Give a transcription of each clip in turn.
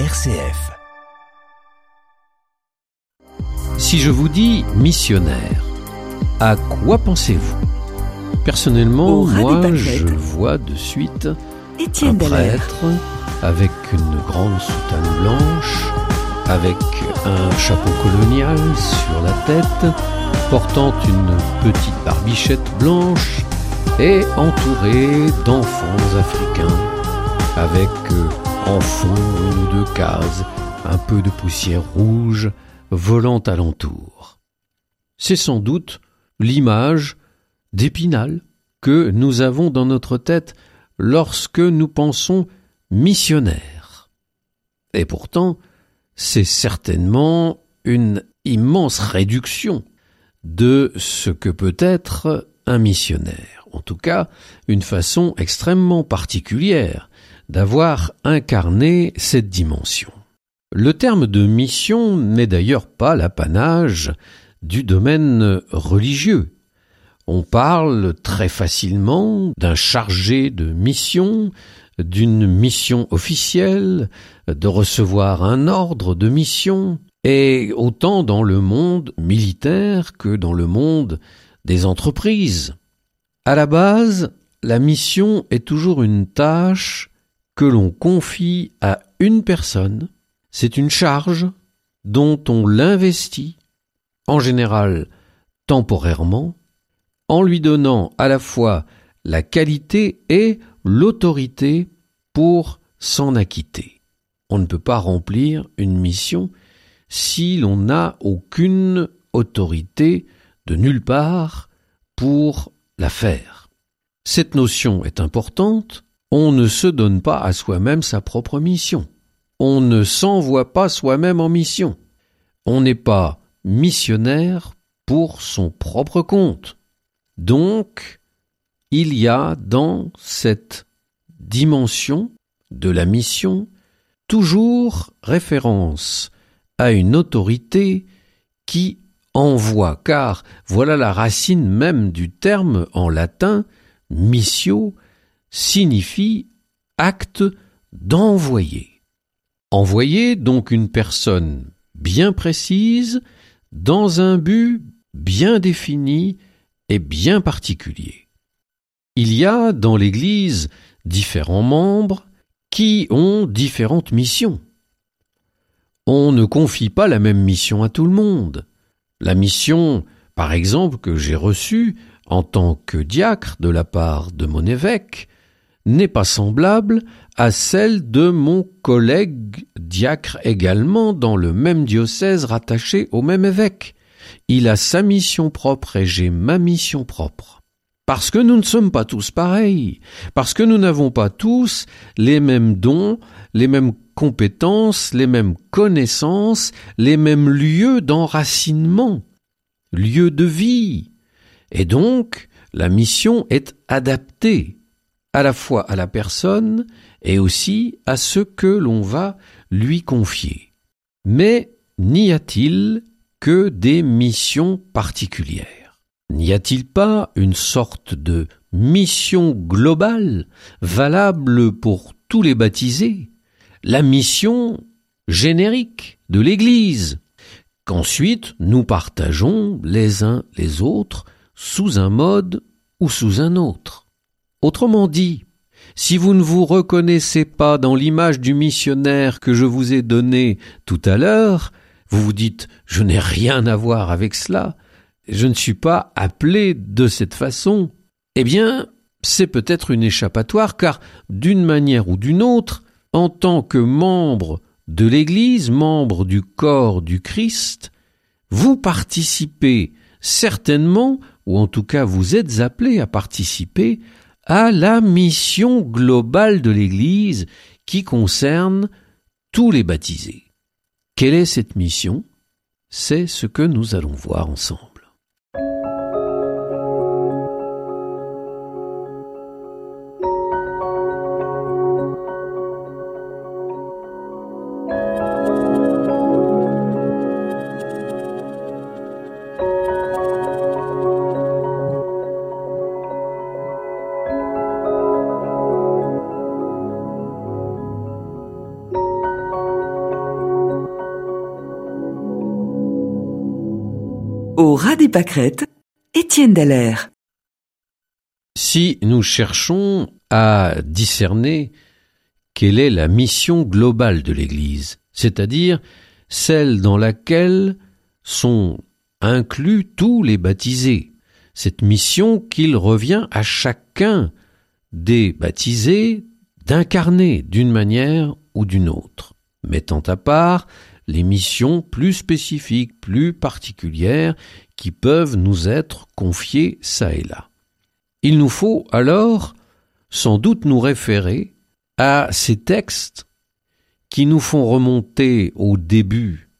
RCF. Si je vous dis missionnaire, à quoi pensez-vous? Personnellement, moi, je vois de suite un Étienne prêtre avec une grande soutane blanche, avec un chapeau colonial sur la tête, portant une petite barbichette blanche et entouré d'enfants africains, avec en fond une ou deux cases, un peu de poussière rouge volant alentour. C'est sans doute l'image d'Épinal que nous avons dans notre tête lorsque nous pensons missionnaire. Et pourtant, c'est certainement une immense réduction de ce que peut être un missionnaire. En tout cas, une façon extrêmement particulière d'avoir incarné cette dimension. Le terme de mission n'est d'ailleurs pas l'apanage du domaine religieux. On parle très facilement d'un chargé de mission, d'une mission officielle, de recevoir un ordre de mission, et autant dans le monde militaire que dans le monde des entreprises. À la base, la mission est toujours une tâche que l'on confie à une personne. C'est une charge dont on l'investit, en général temporairement, en lui donnant à la fois la qualité et l'autorité pour s'en acquitter. On ne peut pas remplir une mission si l'on n'a aucune autorité de nulle part pour la faire. Cette notion est importante, on ne se donne pas à soi-même sa propre mission. On ne s'envoie pas soi-même en mission. On n'est pas missionnaire pour son propre compte. Donc, il y a dans cette dimension de la mission toujours référence à une autorité qui envoie, car voilà la racine même du terme en latin missio signifie acte d'envoyer. Envoyer donc une personne bien précise dans un but bien défini et bien particulier. Il y a dans l'Église différents membres qui ont différentes missions. On ne confie pas la même mission à tout le monde. La mission, par exemple, que j'ai reçue en tant que diacre de la part de mon évêque, n'est pas semblable à celle de mon collègue diacre également dans le même diocèse rattaché au même évêque. Il a sa mission propre et j'ai ma mission propre. Parce que nous ne sommes pas tous pareils, parce que nous n'avons pas tous les mêmes dons, les mêmes compétences, les mêmes connaissances, les mêmes lieux d'enracinement, lieux de vie. Et donc, la mission est adaptée à la fois à la personne et aussi à ce que l'on va lui confier. Mais n'y a-t-il que des missions particulières? N'y a-t-il pas une sorte de mission globale valable pour tous les baptisés? La mission générique de l'Église qu'ensuite nous partageons les uns les autres sous un mode ou sous un autre. Autrement dit, si vous ne vous reconnaissez pas dans l'image du missionnaire que je vous ai donné tout à l'heure, vous vous dites je n'ai rien à voir avec cela, je ne suis pas appelé de cette façon, eh bien, c'est peut-être une échappatoire car d'une manière ou d'une autre, en tant que membre de l'Église, membre du corps du Christ, vous participez certainement, ou en tout cas vous êtes appelé à participer à la mission globale de l'Église qui concerne tous les baptisés. Quelle est cette mission? C'est ce que nous allons voir ensemble. Au ras des pâquerettes, Étienne Dallaire. Si nous cherchons à discerner quelle est la mission globale de l'Église, c'est-à-dire celle dans laquelle sont inclus tous les baptisés, cette mission qu'il revient à chacun des baptisés d'incarner d'une manière ou d'une autre, mettant à part les missions plus spécifiques, plus particulières qui peuvent nous être confiées ça et là. Il nous faut alors sans doute nous référer à ces textes qui nous font remonter au début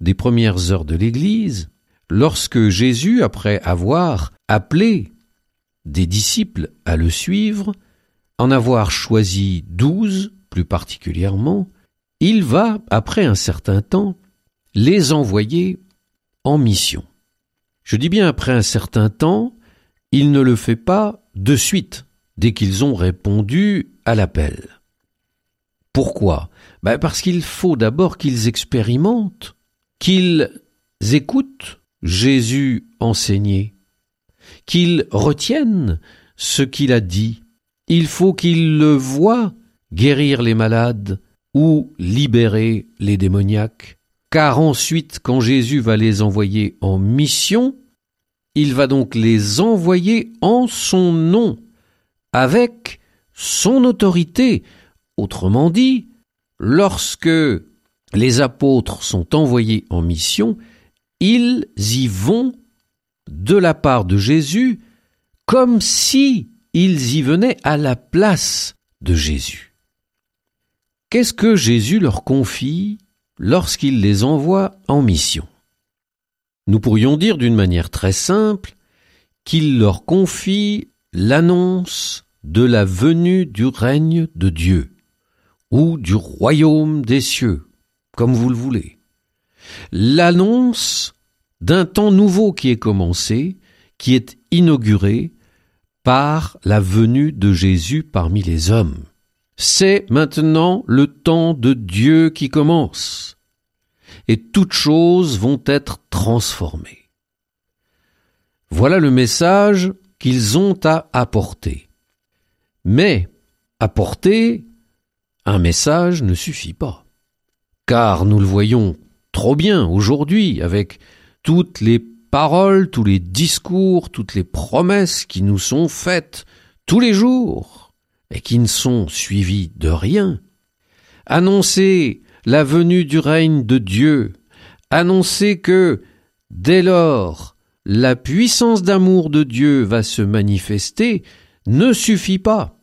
des premières heures de l'Église, lorsque Jésus, après avoir appelé des disciples à le suivre, en avoir choisi douze plus particulièrement, il va, après un certain temps, les envoyer en mission. Je dis bien après un certain temps, il ne le fait pas de suite, dès qu'ils ont répondu à l'appel. Pourquoi? Ben Parce qu'il faut d'abord qu'ils expérimentent, qu'ils écoutent Jésus enseigner, qu'ils retiennent ce qu'il a dit. Il faut qu'ils le voient guérir les malades ou libérer les démoniaques. Car ensuite, quand Jésus va les envoyer en mission, il va donc les envoyer en son nom, avec son autorité. Autrement dit, lorsque les apôtres sont envoyés en mission, ils y vont de la part de Jésus comme si ils y venaient à la place de Jésus. Qu'est-ce que Jésus leur confie lorsqu'il les envoie en mission? Nous pourrions dire d'une manière très simple qu'il leur confie l'annonce de la venue du règne de Dieu ou du royaume des cieux, comme vous le voulez. L'annonce d'un temps nouveau qui est commencé, qui est inauguré par la venue de Jésus parmi les hommes. C'est maintenant le temps de Dieu qui commence, et toutes choses vont être transformées. Voilà le message qu'ils ont à apporter. Mais apporter un message ne suffit pas. Car nous le voyons trop bien aujourd'hui avec toutes les paroles, tous les discours, toutes les promesses qui nous sont faites tous les jours et qui ne sont suivies de rien. Annoncer la venue du règne de Dieu, annoncer que, dès lors, la puissance d'amour de Dieu va se manifester, ne suffit pas.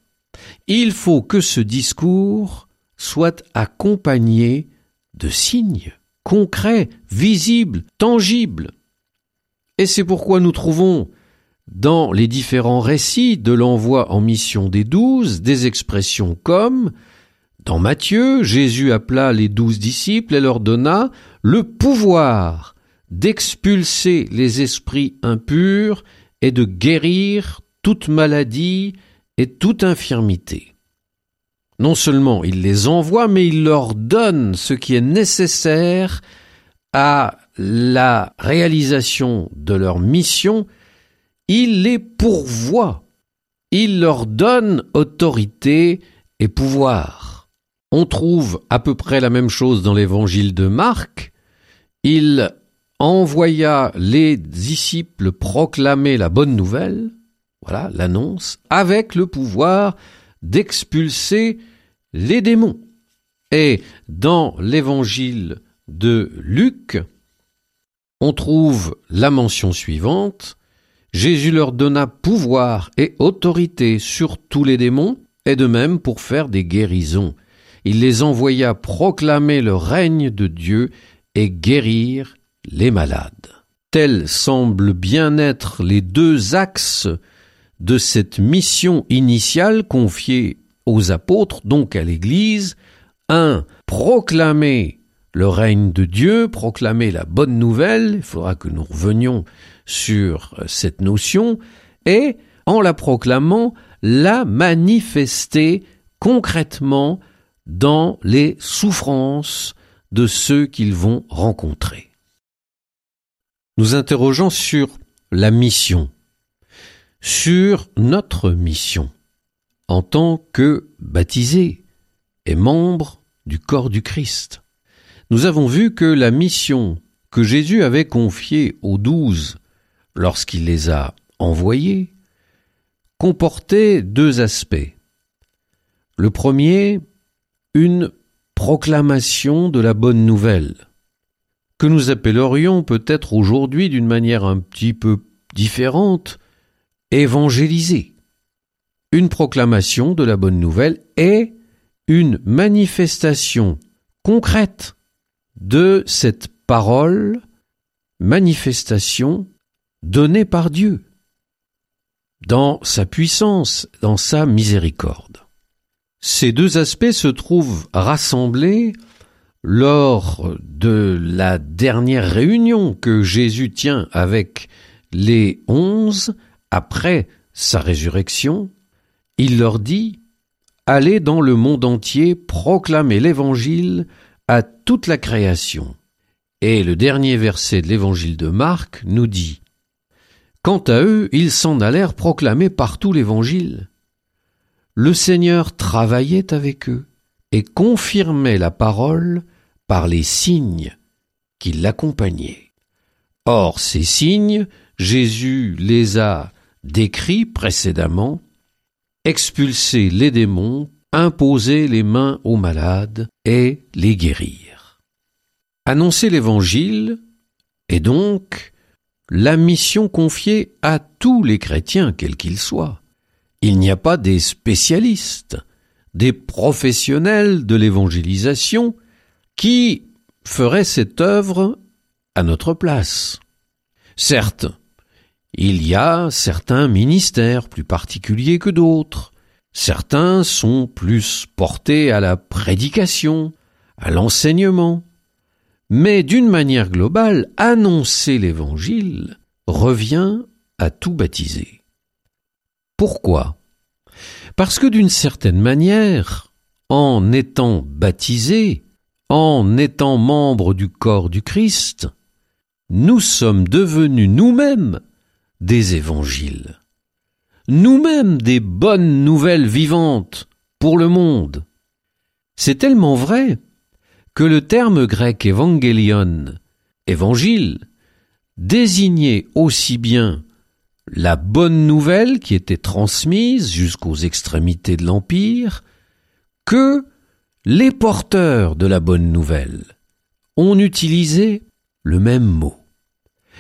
Il faut que ce discours soit accompagné de signes concrets, visibles, tangibles. Et c'est pourquoi nous trouvons dans les différents récits de l'envoi en mission des douze des expressions comme dans Matthieu, Jésus appela les douze disciples et leur donna le pouvoir d'expulser les esprits impurs et de guérir toute maladie et toute infirmité. Non seulement il les envoie, mais il leur donne ce qui est nécessaire à la réalisation de leur mission, il les pourvoit, il leur donne autorité et pouvoir. On trouve à peu près la même chose dans l'évangile de Marc. Il envoya les disciples proclamer la bonne nouvelle, voilà l'annonce, avec le pouvoir d'expulser les démons. Et dans l'évangile de Luc, on trouve la mention suivante. Jésus leur donna pouvoir et autorité sur tous les démons, et de même pour faire des guérisons. Il les envoya proclamer le règne de Dieu et guérir les malades. Tels semblent bien être les deux axes de cette mission initiale confiée aux apôtres, donc à l'Église, un, proclamer le règne de Dieu, proclamer la bonne nouvelle, il faudra que nous revenions sur cette notion, et, en la proclamant, la manifester concrètement dans les souffrances de ceux qu'ils vont rencontrer. nous interrogeons sur la mission, sur notre mission en tant que baptisés et membres du corps du Christ. Nous avons vu que la mission que Jésus avait confiée aux douze lorsqu'il les a envoyés comportait deux aspects. Le premier, une proclamation de la bonne nouvelle, que nous appellerions peut-être aujourd'hui d'une manière un petit peu différente, évangéliser. Une proclamation de la bonne nouvelle est une manifestation concrète de cette parole, manifestation donnée par Dieu, dans sa puissance, dans sa miséricorde. Ces deux aspects se trouvent rassemblés lors de la dernière réunion que Jésus tient avec les onze après sa résurrection. Il leur dit Allez dans le monde entier proclamer l'Évangile toute la création. Et le dernier verset de l'Évangile de Marc nous dit Quant à eux, ils s'en allèrent proclamer partout l'Évangile le Seigneur travaillait avec eux et confirmait la parole par les signes qui l'accompagnaient. Or, ces signes, Jésus les a décrits précédemment, expulser les démons, imposer les mains aux malades et les guérir. Annoncer l'Évangile est donc la mission confiée à tous les chrétiens, quels qu'ils soient. Il n'y a pas des spécialistes, des professionnels de l'évangélisation qui feraient cette œuvre à notre place. Certes, il y a certains ministères plus particuliers que d'autres. Certains sont plus portés à la prédication, à l'enseignement. Mais d'une manière globale, annoncer l'Évangile revient à tout baptiser. Pourquoi? Parce que d'une certaine manière, en étant baptisés, en étant membres du corps du Christ, nous sommes devenus nous-mêmes des évangiles, nous-mêmes des bonnes nouvelles vivantes pour le monde. C'est tellement vrai que le terme grec évangélion, évangile, désignait aussi bien la bonne nouvelle qui était transmise jusqu'aux extrémités de l'Empire, que les porteurs de la bonne nouvelle ont utilisé le même mot.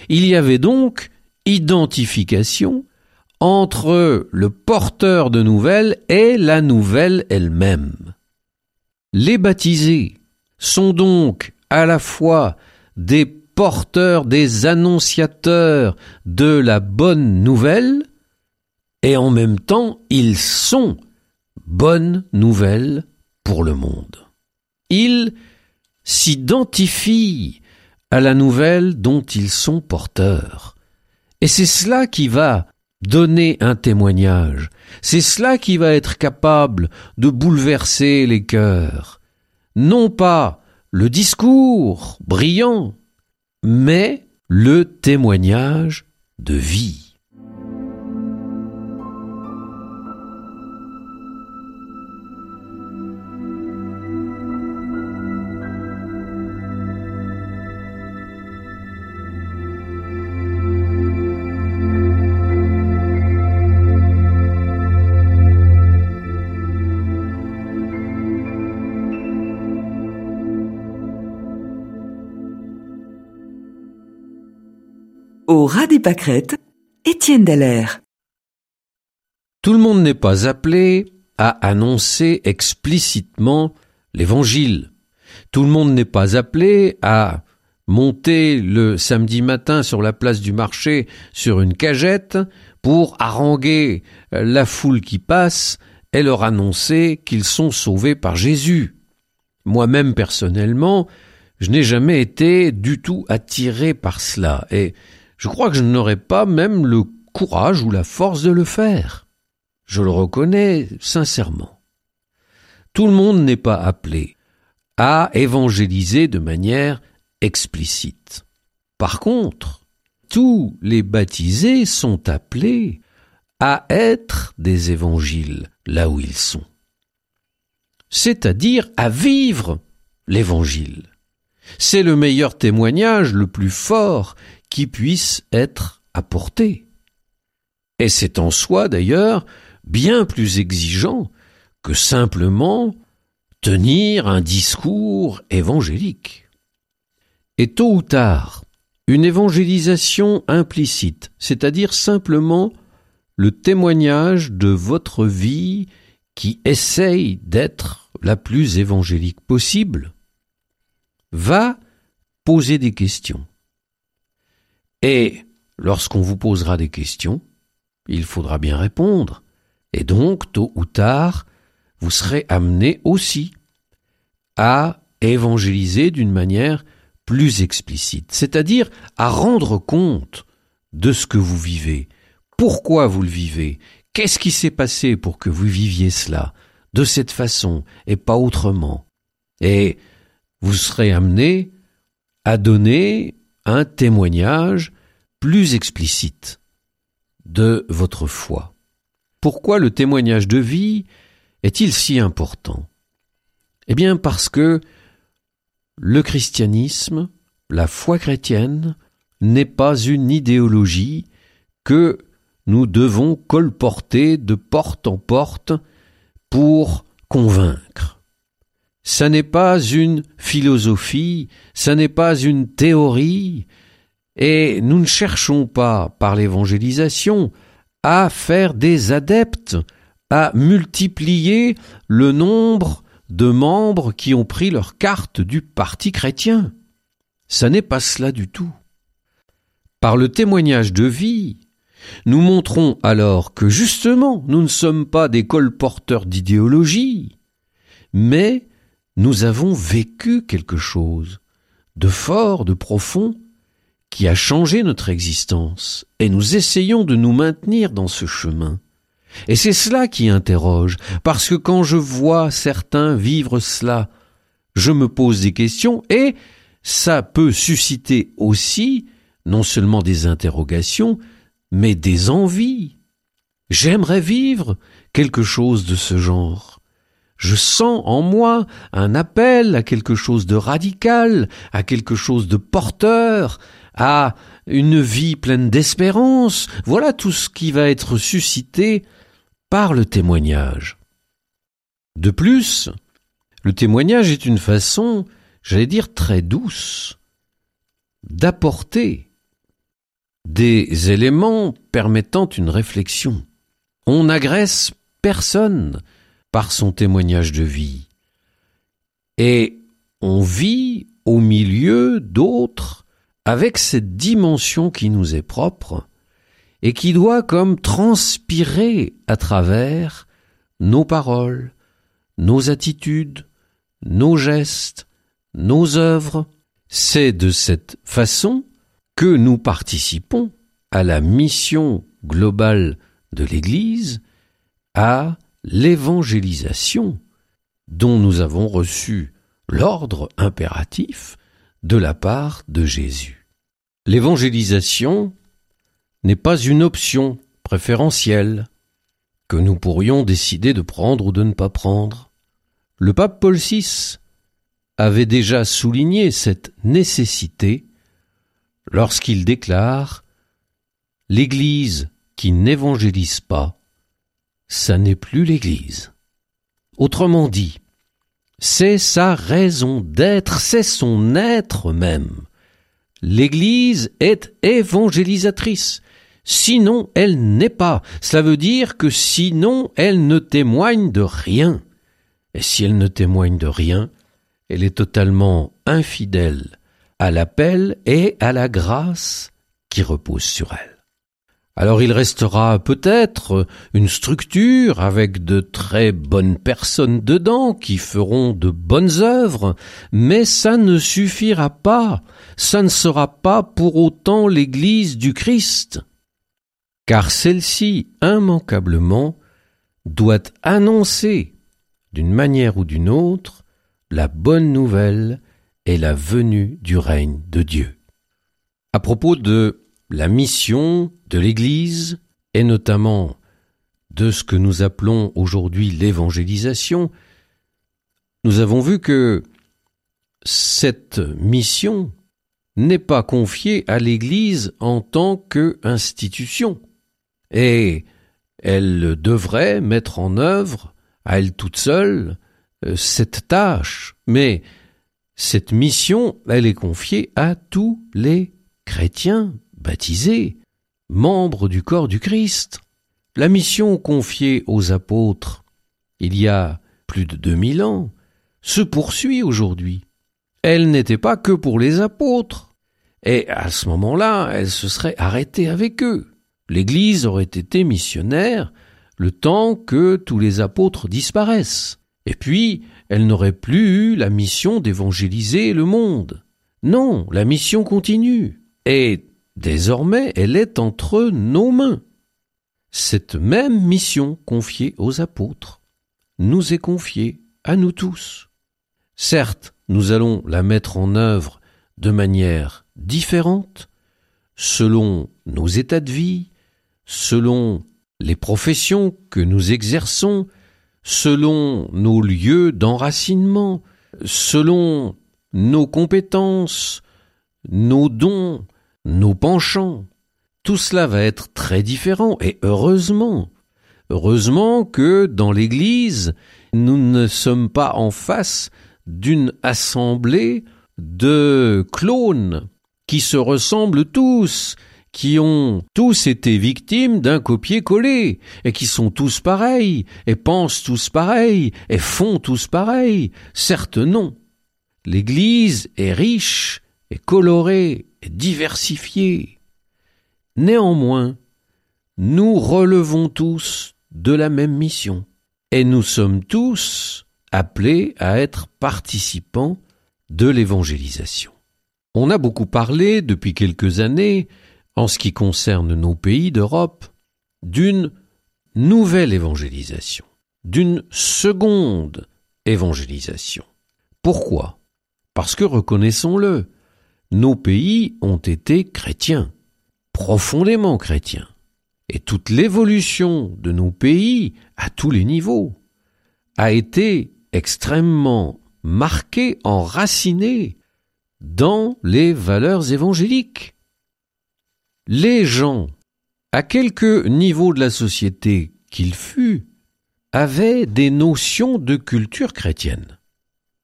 Il y avait donc identification entre le porteur de nouvelles et la nouvelle elle-même. Les baptisés sont donc à la fois des porteurs, des annonciateurs de la bonne nouvelle, et en même temps ils sont bonnes nouvelles pour le monde. Ils s'identifient à la nouvelle dont ils sont porteurs. Et c'est cela qui va donner un témoignage, c'est cela qui va être capable de bouleverser les cœurs. Non pas le discours brillant, mais le témoignage de vie. Étienne. Tout le monde n'est pas appelé à annoncer explicitement l'évangile. Tout le monde n'est pas appelé à monter le samedi matin sur la place du marché sur une cagette pour haranguer la foule qui passe et leur annoncer qu'ils sont sauvés par Jésus. Moi-même personnellement, je n'ai jamais été du tout attiré par cela et je crois que je n'aurais pas même le courage ou la force de le faire. Je le reconnais sincèrement. Tout le monde n'est pas appelé à évangéliser de manière explicite. Par contre, tous les baptisés sont appelés à être des évangiles là où ils sont, c'est-à-dire à vivre l'évangile. C'est le meilleur témoignage, le plus fort qui puisse être apporté. Et c'est en soi d'ailleurs bien plus exigeant que simplement tenir un discours évangélique. Et tôt ou tard, une évangélisation implicite, c'est-à-dire simplement le témoignage de votre vie qui essaye d'être la plus évangélique possible, va poser des questions. Et lorsqu'on vous posera des questions, il faudra bien répondre. Et donc, tôt ou tard, vous serez amené aussi à évangéliser d'une manière plus explicite, c'est-à-dire à rendre compte de ce que vous vivez, pourquoi vous le vivez, qu'est-ce qui s'est passé pour que vous viviez cela, de cette façon et pas autrement? Et vous serez amené à donner un témoignage plus explicite de votre foi. Pourquoi le témoignage de vie est-il si important? Eh bien parce que le christianisme, la foi chrétienne, n'est pas une idéologie que nous devons colporter de porte en porte pour convaincre. Ça n'est pas une philosophie, ça n'est pas une théorie, et nous ne cherchons pas, par l'évangélisation, à faire des adeptes, à multiplier le nombre de membres qui ont pris leur carte du parti chrétien. Ça n'est pas cela du tout. Par le témoignage de vie, nous montrons alors que justement nous ne sommes pas des colporteurs d'idéologie, mais nous avons vécu quelque chose de fort, de profond, qui a changé notre existence, et nous essayons de nous maintenir dans ce chemin. Et c'est cela qui interroge, parce que quand je vois certains vivre cela, je me pose des questions, et ça peut susciter aussi non seulement des interrogations, mais des envies. J'aimerais vivre quelque chose de ce genre. Je sens en moi un appel à quelque chose de radical, à quelque chose de porteur, à une vie pleine d'espérance. Voilà tout ce qui va être suscité par le témoignage. De plus, le témoignage est une façon, j'allais dire très douce, d'apporter des éléments permettant une réflexion. On n'agresse personne par son témoignage de vie. Et on vit au milieu d'autres avec cette dimension qui nous est propre et qui doit comme transpirer à travers nos paroles, nos attitudes, nos gestes, nos œuvres. C'est de cette façon que nous participons à la mission globale de l'Église, à l'évangélisation dont nous avons reçu l'ordre impératif de la part de Jésus. L'évangélisation n'est pas une option préférentielle que nous pourrions décider de prendre ou de ne pas prendre. Le pape Paul VI avait déjà souligné cette nécessité lorsqu'il déclare L'Église qui n'évangélise pas, ça n'est plus l'Église. Autrement dit, c'est sa raison d'être, c'est son être même. L'Église est évangélisatrice. Sinon, elle n'est pas. Cela veut dire que sinon, elle ne témoigne de rien. Et si elle ne témoigne de rien, elle est totalement infidèle à l'appel et à la grâce qui repose sur elle. Alors il restera peut-être une structure avec de très bonnes personnes dedans qui feront de bonnes œuvres, mais ça ne suffira pas, ça ne sera pas pour autant l'Église du Christ, car celle-ci immanquablement doit annoncer d'une manière ou d'une autre la bonne nouvelle est la venue du règne de Dieu. À propos de la mission de l'Église, et notamment de ce que nous appelons aujourd'hui l'évangélisation, nous avons vu que cette mission n'est pas confiée à l'Église en tant qu'institution, et elle devrait mettre en œuvre, à elle toute seule, euh, cette tâche. Mais cette mission, elle est confiée à tous les chrétiens baptisés, membres du corps du Christ. La mission confiée aux apôtres il y a plus de 2000 ans se poursuit aujourd'hui. Elle n'était pas que pour les apôtres. Et à ce moment-là, elle se serait arrêtée avec eux. L'Église aurait été missionnaire le temps que tous les apôtres disparaissent. Et puis, elle n'aurait plus eu la mission d'évangéliser le monde. Non, la mission continue. Et désormais, elle est entre nos mains. Cette même mission confiée aux apôtres nous est confiée à nous tous. Certes, nous allons la mettre en œuvre de manière différente, selon nos états de vie, selon les professions que nous exerçons, selon nos lieux d'enracinement, selon nos compétences, nos dons, nos penchants. Tout cela va être très différent et heureusement. Heureusement que dans l'Église, nous ne sommes pas en face d'une assemblée de clones qui se ressemblent tous, qui ont tous été victimes d'un copier-coller, et qui sont tous pareils, et pensent tous pareils, et font tous pareils. Certes non. L'Église est riche, et colorée, et diversifiée. Néanmoins, nous relevons tous de la même mission, et nous sommes tous appelés à être participants de l'évangélisation. On a beaucoup parlé depuis quelques années en ce qui concerne nos pays d'Europe, d'une nouvelle évangélisation, d'une seconde évangélisation. Pourquoi? Parce que, reconnaissons-le, nos pays ont été chrétiens, profondément chrétiens, et toute l'évolution de nos pays, à tous les niveaux, a été extrêmement marquée, enracinée dans les valeurs évangéliques les gens, à quelque niveau de la société qu'il fût, avaient des notions de culture chrétienne.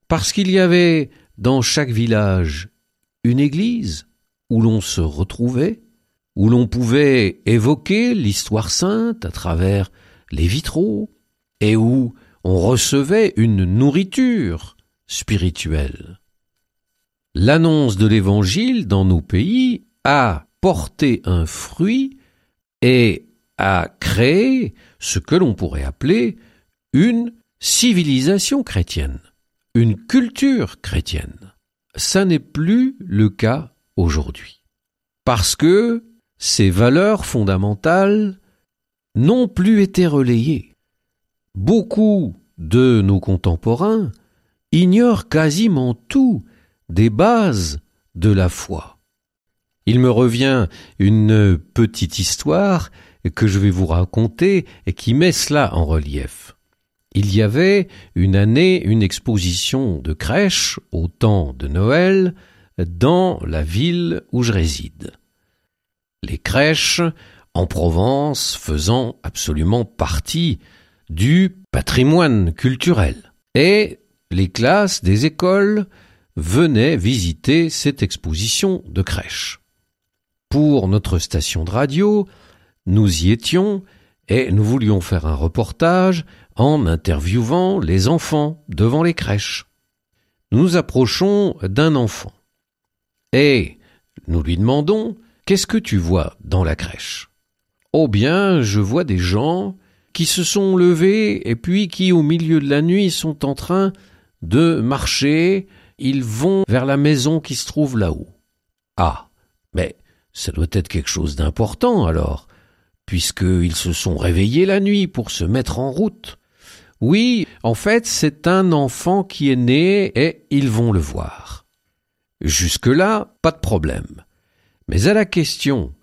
Parce qu'il y avait dans chaque village une église où l'on se retrouvait, où l'on pouvait évoquer l'histoire sainte à travers les vitraux, et où on recevait une nourriture spirituelle. L'annonce de l'Évangile dans nos pays a porter un fruit et à créer ce que l'on pourrait appeler une civilisation chrétienne, une culture chrétienne. Ça n'est plus le cas aujourd'hui. Parce que ces valeurs fondamentales n'ont plus été relayées. Beaucoup de nos contemporains ignorent quasiment tout des bases de la foi. Il me revient une petite histoire que je vais vous raconter et qui met cela en relief. Il y avait une année une exposition de crèche au temps de Noël dans la ville où je réside. Les crèches en Provence faisant absolument partie du patrimoine culturel. Et les classes des écoles venaient visiter cette exposition de crèche pour notre station de radio, nous y étions et nous voulions faire un reportage en interviewant les enfants devant les crèches. Nous nous approchons d'un enfant et nous lui demandons Qu'est-ce que tu vois dans la crèche Oh bien, je vois des gens qui se sont levés et puis qui, au milieu de la nuit, sont en train de marcher. Ils vont vers la maison qui se trouve là-haut. Ah, mais ça doit être quelque chose d'important alors, puisqu'ils se sont réveillés la nuit pour se mettre en route. Oui, en fait, c'est un enfant qui est né et ils vont le voir. Jusque-là, pas de problème. Mais à la question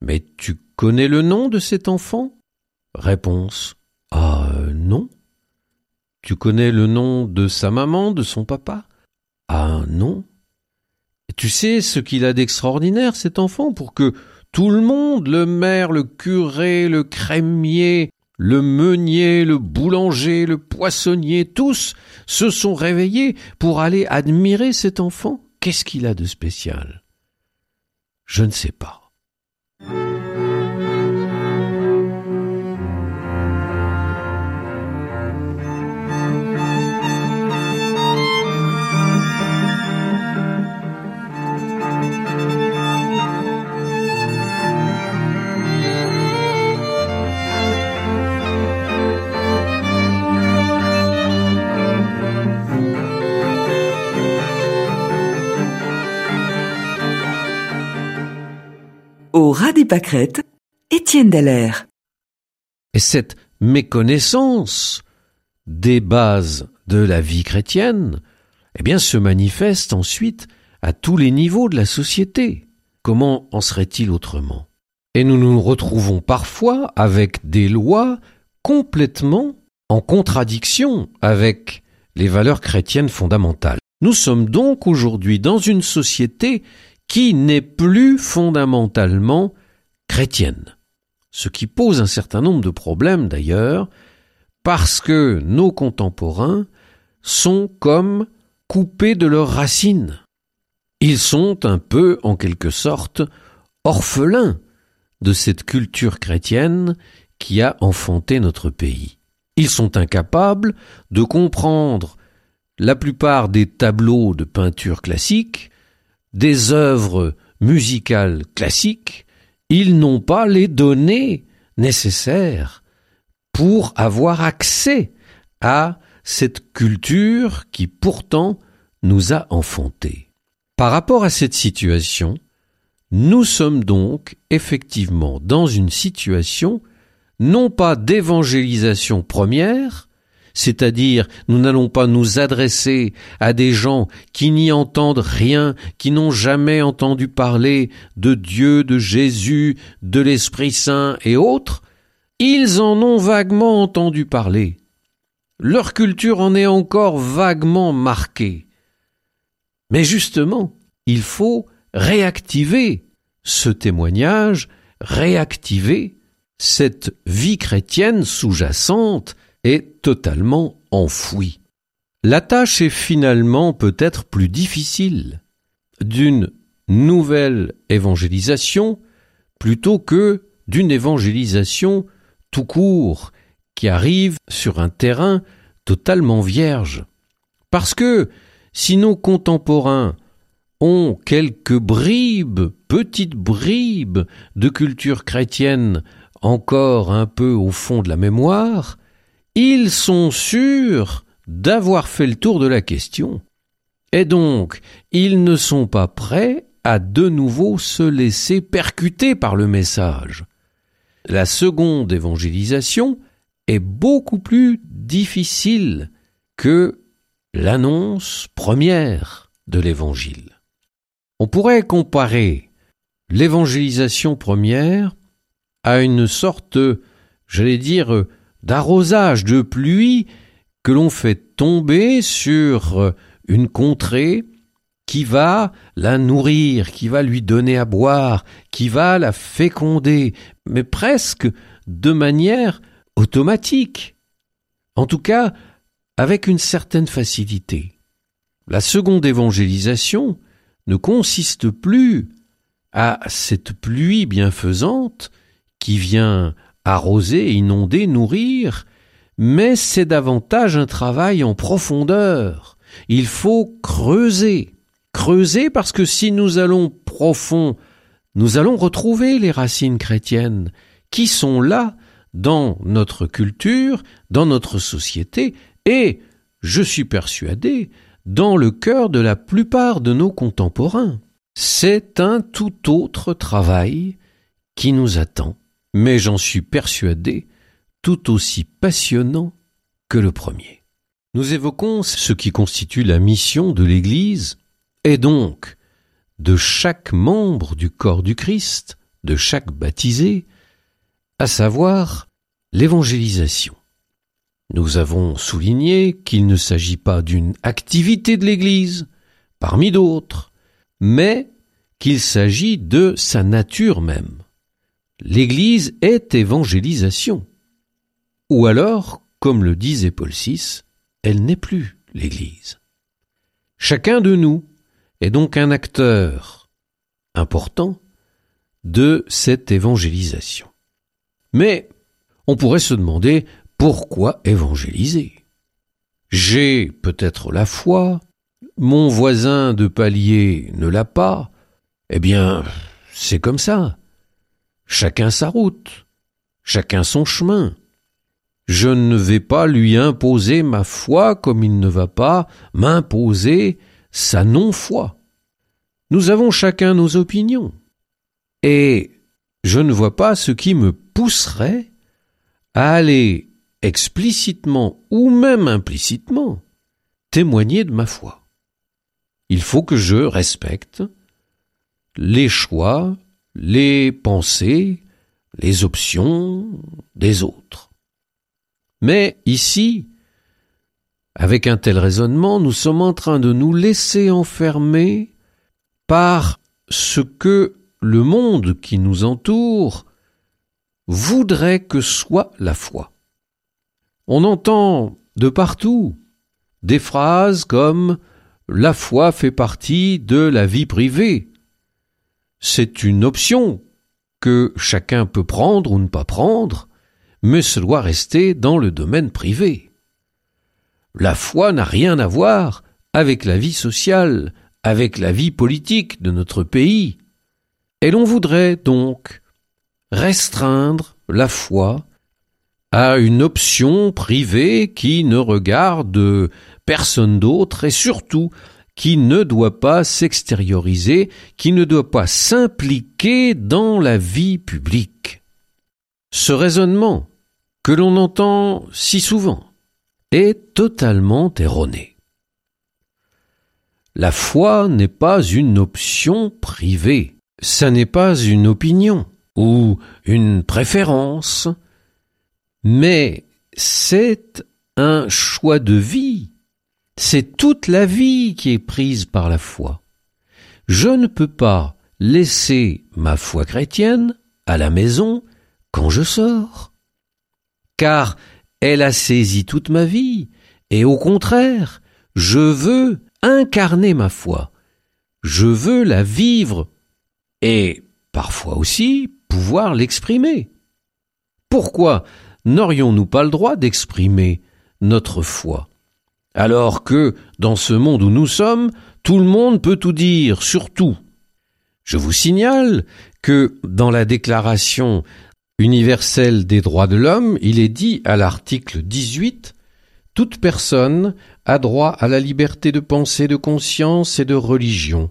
Mais tu connais le nom de cet enfant? Réponse. Ah non. Tu connais le nom de sa maman, de son papa? Ah non. Tu sais ce qu'il a d'extraordinaire, cet enfant, pour que tout le monde, le maire, le curé, le crémier, le meunier, le boulanger, le poissonnier, tous se sont réveillés pour aller admirer cet enfant. Qu'est-ce qu'il a de spécial? Je ne sais pas. Au Étienne. Et cette méconnaissance des bases de la vie chrétienne, eh se manifeste ensuite à tous les niveaux de la société. Comment en serait-il autrement? Et nous nous retrouvons parfois avec des lois complètement en contradiction avec les valeurs chrétiennes fondamentales. Nous sommes donc aujourd'hui dans une société qui n'est plus fondamentalement chrétienne. Ce qui pose un certain nombre de problèmes d'ailleurs, parce que nos contemporains sont comme coupés de leurs racines. Ils sont un peu, en quelque sorte, orphelins de cette culture chrétienne qui a enfanté notre pays. Ils sont incapables de comprendre la plupart des tableaux de peinture classique, des œuvres musicales classiques, ils n'ont pas les données nécessaires pour avoir accès à cette culture qui pourtant nous a enfantés. Par rapport à cette situation, nous sommes donc effectivement dans une situation non pas d'évangélisation première, c'est-à-dire nous n'allons pas nous adresser à des gens qui n'y entendent rien, qui n'ont jamais entendu parler de Dieu, de Jésus, de l'Esprit Saint et autres, ils en ont vaguement entendu parler. Leur culture en est encore vaguement marquée. Mais justement, il faut réactiver ce témoignage, réactiver cette vie chrétienne sous-jacente est totalement enfoui. La tâche est finalement peut-être plus difficile d'une nouvelle évangélisation plutôt que d'une évangélisation tout court qui arrive sur un terrain totalement vierge. Parce que si nos contemporains ont quelques bribes, petites bribes de culture chrétienne encore un peu au fond de la mémoire, ils sont sûrs d'avoir fait le tour de la question. Et donc, ils ne sont pas prêts à de nouveau se laisser percuter par le message. La seconde évangélisation est beaucoup plus difficile que l'annonce première de l'évangile. On pourrait comparer l'évangélisation première à une sorte, j'allais dire, d'arrosage, de pluie que l'on fait tomber sur une contrée qui va la nourrir, qui va lui donner à boire, qui va la féconder, mais presque de manière automatique. En tout cas, avec une certaine facilité. La seconde évangélisation ne consiste plus à cette pluie bienfaisante qui vient arroser, inonder, nourrir, mais c'est davantage un travail en profondeur. Il faut creuser. Creuser parce que si nous allons profond, nous allons retrouver les racines chrétiennes qui sont là dans notre culture, dans notre société et, je suis persuadé, dans le cœur de la plupart de nos contemporains. C'est un tout autre travail qui nous attend mais j'en suis persuadé, tout aussi passionnant que le premier. Nous évoquons ce qui constitue la mission de l'Église, et donc de chaque membre du corps du Christ, de chaque baptisé, à savoir l'évangélisation. Nous avons souligné qu'il ne s'agit pas d'une activité de l'Église, parmi d'autres, mais qu'il s'agit de sa nature même. L'Église est évangélisation. Ou alors, comme le disait Paul VI, elle n'est plus l'Église. Chacun de nous est donc un acteur important de cette évangélisation. Mais on pourrait se demander pourquoi évangéliser J'ai peut-être la foi, mon voisin de palier ne l'a pas, eh bien, c'est comme ça. Chacun sa route, chacun son chemin. Je ne vais pas lui imposer ma foi comme il ne va pas m'imposer sa non-foi. Nous avons chacun nos opinions. Et je ne vois pas ce qui me pousserait à aller explicitement ou même implicitement, témoigner de ma foi. Il faut que je respecte les choix, les pensées, les options des autres. Mais ici, avec un tel raisonnement, nous sommes en train de nous laisser enfermer par ce que le monde qui nous entoure voudrait que soit la foi. On entend de partout des phrases comme la foi fait partie de la vie privée. C'est une option que chacun peut prendre ou ne pas prendre, mais ce doit rester dans le domaine privé. La foi n'a rien à voir avec la vie sociale, avec la vie politique de notre pays. Et l'on voudrait donc restreindre la foi à une option privée qui ne regarde personne d'autre et surtout qui ne doit pas s'extérioriser, qui ne doit pas s'impliquer dans la vie publique. Ce raisonnement, que l'on entend si souvent, est totalement erroné. La foi n'est pas une option privée, ça n'est pas une opinion ou une préférence, mais c'est un choix de vie. C'est toute la vie qui est prise par la foi. Je ne peux pas laisser ma foi chrétienne à la maison quand je sors. Car elle a saisi toute ma vie, et au contraire, je veux incarner ma foi. Je veux la vivre, et parfois aussi pouvoir l'exprimer. Pourquoi n'aurions-nous pas le droit d'exprimer notre foi? Alors que, dans ce monde où nous sommes, tout le monde peut tout dire, sur tout. Je vous signale que dans la Déclaration universelle des droits de l'homme, il est dit à l'article 18 Toute personne a droit à la liberté de pensée, de conscience et de religion.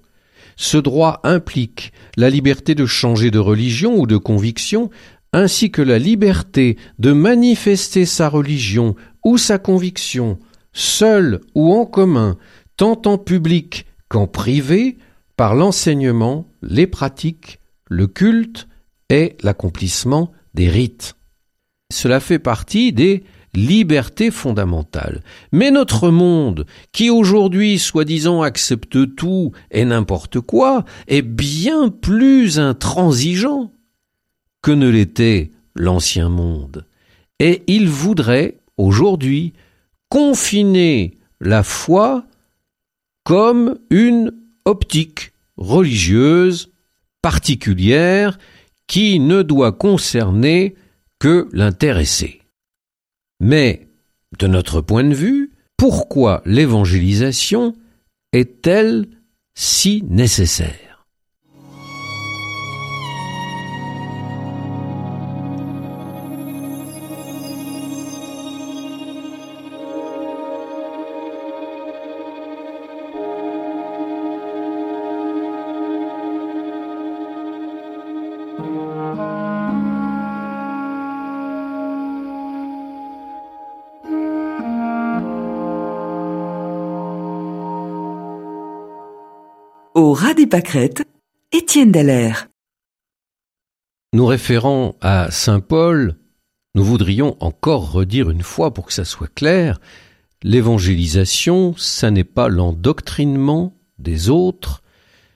Ce droit implique la liberté de changer de religion ou de conviction ainsi que la liberté de manifester sa religion ou sa conviction, seule ou en commun, tant en public qu'en privé, par l'enseignement, les pratiques, le culte et l'accomplissement des rites. Cela fait partie des libertés fondamentales. Mais notre monde, qui aujourd'hui soi-disant accepte tout et n'importe quoi, est bien plus intransigeant que ne l'était l'ancien monde. Et il voudrait, aujourd'hui, confiner la foi comme une optique religieuse particulière qui ne doit concerner que l'intéressé. Mais, de notre point de vue, pourquoi l'évangélisation est-elle si nécessaire? Au ras des pâquerettes, Étienne Dallaire. nous référant à Saint Paul, nous voudrions encore redire une fois pour que ça soit clair, l'évangélisation, ça n'est pas l'endoctrinement des autres,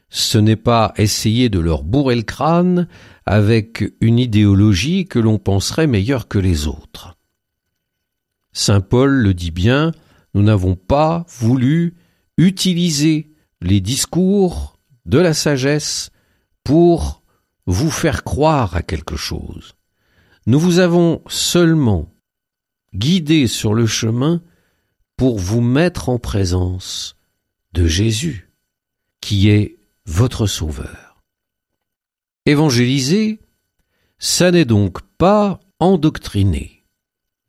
ce n'est pas essayer de leur bourrer le crâne avec une idéologie que l'on penserait meilleure que les autres. Saint Paul le dit bien, nous n'avons pas voulu utiliser les discours de la sagesse pour vous faire croire à quelque chose. Nous vous avons seulement guidé sur le chemin pour vous mettre en présence de Jésus, qui est votre Sauveur. Évangéliser, ça n'est donc pas endoctriner,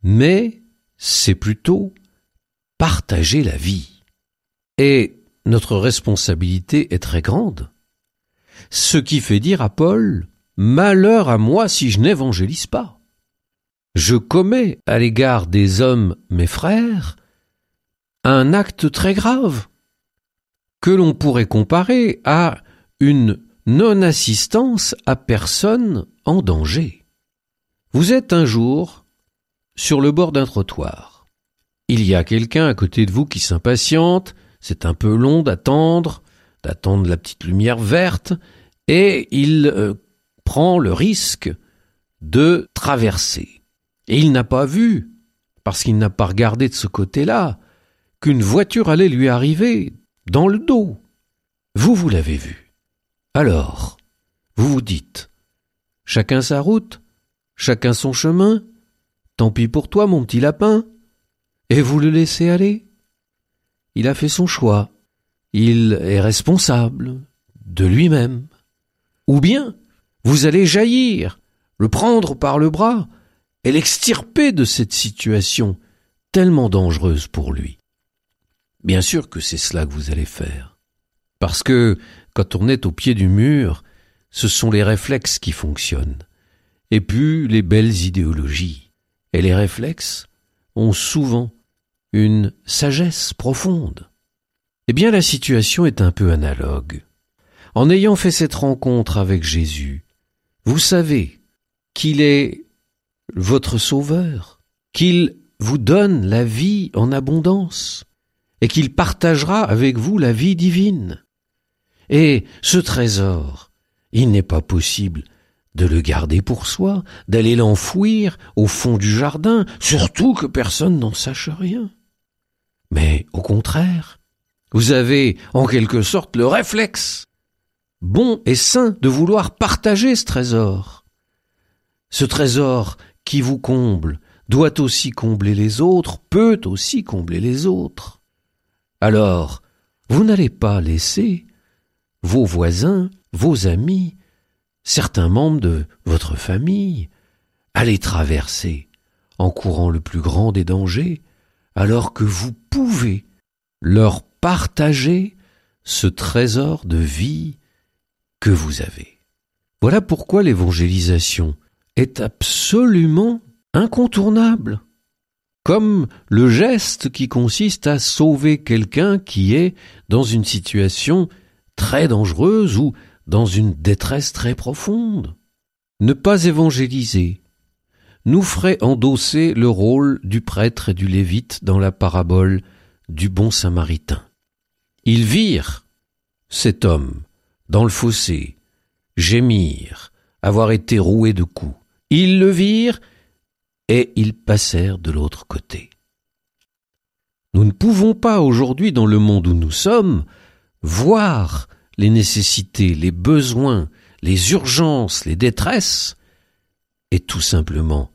mais c'est plutôt partager la vie. Et notre responsabilité est très grande. Ce qui fait dire à Paul, Malheur à moi si je n'évangélise pas. Je commets à l'égard des hommes, mes frères, un acte très grave que l'on pourrait comparer à une non-assistance à personne en danger. Vous êtes un jour sur le bord d'un trottoir. Il y a quelqu'un à côté de vous qui s'impatiente, c'est un peu long d'attendre, d'attendre la petite lumière verte, et il euh, prend le risque de traverser. Et il n'a pas vu, parce qu'il n'a pas regardé de ce côté-là, qu'une voiture allait lui arriver dans le dos. Vous, vous l'avez vu. Alors, vous vous dites, chacun sa route, chacun son chemin, tant pis pour toi, mon petit lapin, et vous le laissez aller? Il a fait son choix, il est responsable de lui-même. Ou bien, vous allez jaillir, le prendre par le bras, et l'extirper de cette situation tellement dangereuse pour lui. Bien sûr que c'est cela que vous allez faire. Parce que quand on est au pied du mur, ce sont les réflexes qui fonctionnent, et puis les belles idéologies. Et les réflexes ont souvent une sagesse profonde. Eh bien la situation est un peu analogue. En ayant fait cette rencontre avec Jésus, vous savez qu'il est votre sauveur, qu'il vous donne la vie en abondance, et qu'il partagera avec vous la vie divine. Et ce trésor, il n'est pas possible de le garder pour soi, d'aller l'enfouir au fond du jardin, surtout que personne n'en sache rien. Mais au contraire, vous avez en quelque sorte le réflexe bon et sain de vouloir partager ce trésor. Ce trésor qui vous comble doit aussi combler les autres, peut aussi combler les autres alors vous n'allez pas laisser vos voisins, vos amis, certains membres de votre famille aller traverser en courant le plus grand des dangers, alors que vous pouvez leur partager ce trésor de vie que vous avez. Voilà pourquoi l'évangélisation est absolument incontournable comme le geste qui consiste à sauver quelqu'un qui est dans une situation très dangereuse ou dans une détresse très profonde. Ne pas évangéliser nous ferait endosser le rôle du prêtre et du lévite dans la parabole du bon samaritain. Ils virent cet homme dans le fossé, gémir, avoir été roué de coups. Ils le virent et ils passèrent de l'autre côté. Nous ne pouvons pas aujourd'hui, dans le monde où nous sommes, voir les nécessités, les besoins, les urgences, les détresses, et tout simplement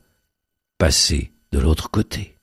passer de l'autre côté.